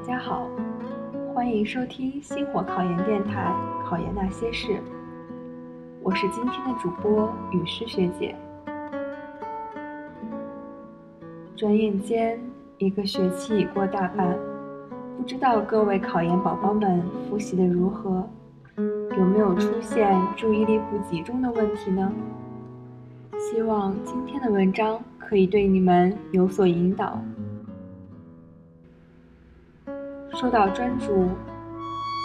大家好，欢迎收听星火考研电台《考研那些事》，我是今天的主播雨诗学姐。转眼间，一个学期已过大半，不知道各位考研宝宝们复习的如何，有没有出现注意力不集中的问题呢？希望今天的文章可以对你们有所引导。说到专注，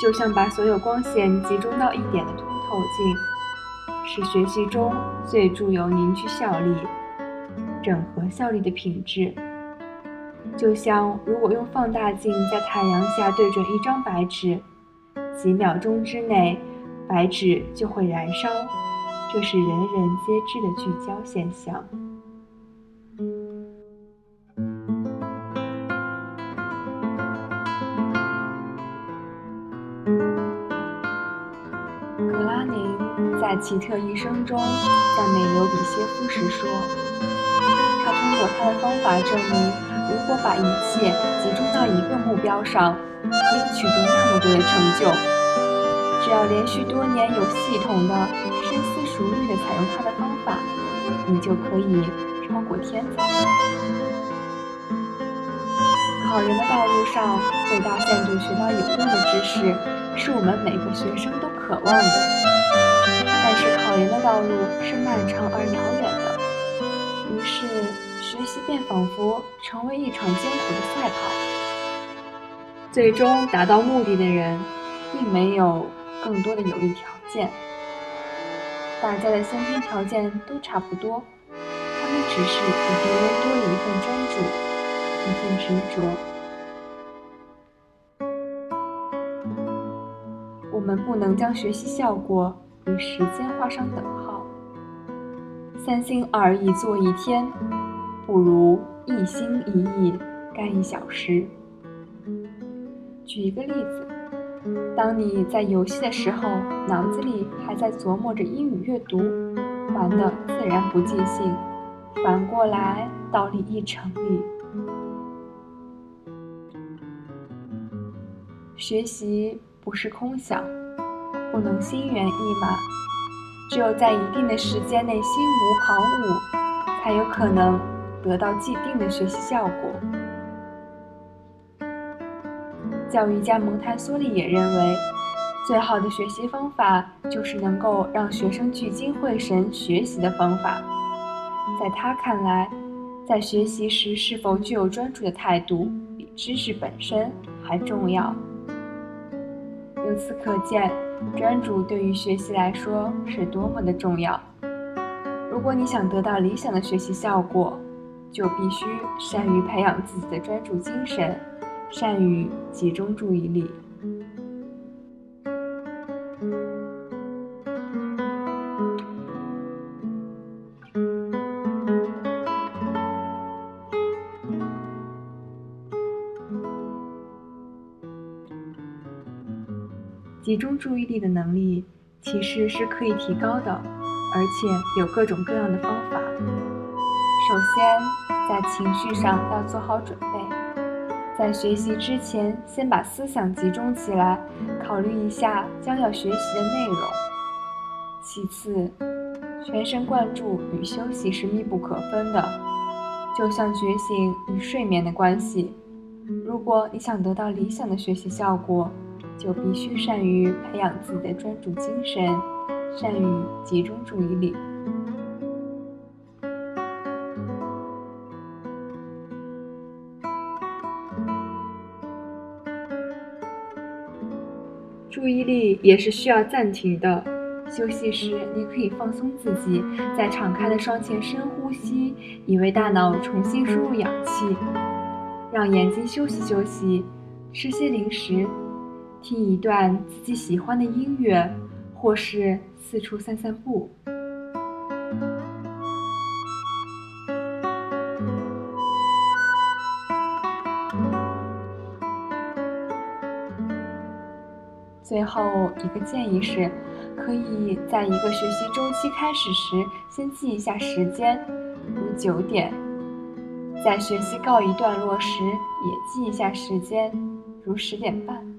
就像把所有光线集中到一点的凸透镜，是学习中最具有凝聚效力、整合效力的品质。就像如果用放大镜在太阳下对准一张白纸，几秒钟之内，白纸就会燃烧，这是人人皆知的聚焦现象。在奇特一生中赞美尤比歇夫时说：“他通过他的方法证明，如果把一切集中到一个目标上，可以取得那么多的成就。只要连续多年有系统的、深思熟虑的采用他的方法，你就可以超过天才。考研的道路上，最大限度学到有用的知识，是我们每个学生都渴望的。”但是考研的道路是漫长而遥远的，于是学习便仿佛成为一场艰苦的赛跑。最终达到目的的人，并没有更多的有利条件，大家的先天条件都差不多，他们只是比别人多了一份专注，一份执着。我们不能将学习效果。与时间画上等号。三心二意做一天，不如一心一意干一小时。举一个例子，当你在游戏的时候，脑子里还在琢磨着英语阅读，玩的自然不尽兴。反过来，道理亦成立。学习不是空想。不能心猿意马，只有在一定的时间内心无旁骛，才有可能得到既定的学习效果。教育家蒙台梭利也认为，最好的学习方法就是能够让学生聚精会神学习的方法。在他看来，在学习时是否具有专注的态度，比知识本身还重要。由此可见。专注对于学习来说是多么的重要。如果你想得到理想的学习效果，就必须善于培养自己的专注精神，善于集中注意力。集中注意力的能力其实是可以提高的，而且有各种各样的方法。首先，在情绪上要做好准备，在学习之前先把思想集中起来，考虑一下将要学习的内容。其次，全神贯注与休息是密不可分的，就像觉醒与睡眠的关系。如果你想得到理想的学习效果，就必须善于培养自己的专注精神，善于集中注意力。注意力也是需要暂停的，休息时你可以放松自己，在敞开的双前深呼吸，以为大脑重新输入氧气，让眼睛休息休息，吃些零食。听一段自己喜欢的音乐，或是四处散散步。最后一个建议是，可以在一个学习周期开始时，先记一下时间，如九点；在学习告一段落时，也记一下时间。如十点半。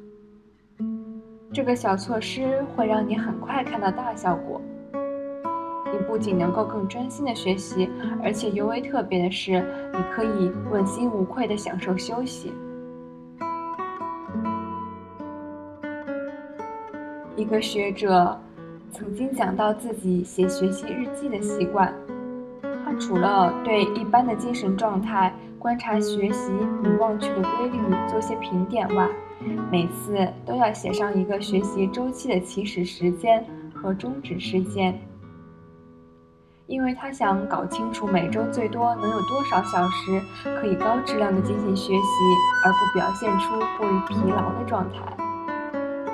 这个小措施会让你很快看到大效果。你不仅能够更专心的学习，而且尤为特别的是，你可以问心无愧的享受休息。一个学者曾经讲到自己写学习日记的习惯。他除了对一般的精神状态、观察学习与忘却的规律做些评点外，每次都要写上一个学习周期的起始时间和终止时间，因为他想搞清楚每周最多能有多少小时可以高质量的进行学习，而不表现出过于疲劳的状态。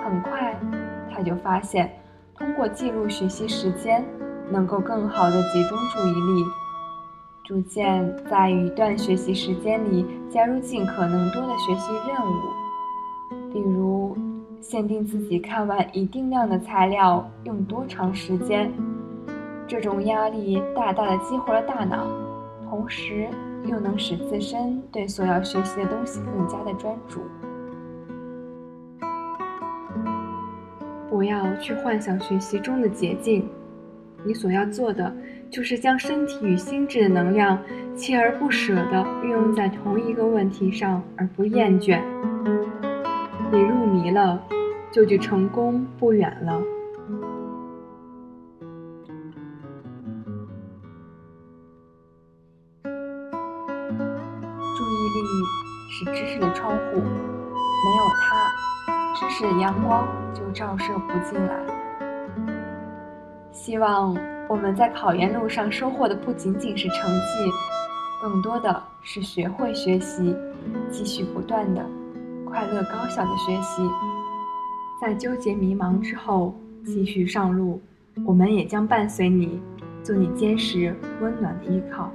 很快。他就发现，通过记录学习时间，能够更好的集中注意力。逐渐在一段学习时间里加入尽可能多的学习任务，比如限定自己看完一定量的材料用多长时间。这种压力大大的激活了大脑，同时又能使自身对所要学习的东西更加的专注。不要去幻想学习中的捷径，你所要做的就是将身体与心智的能量锲而不舍地运用在同一个问题上而不厌倦。你入迷了，就距成功不远了。注意力是知识的窗户，没有它。知识的阳光就照射不进来。希望我们在考研路上收获的不仅仅是成绩，更多的是学会学习，继续不断的快乐高效的学习。在纠结迷茫之后，继续上路，我们也将伴随你，做你坚实温暖的依靠。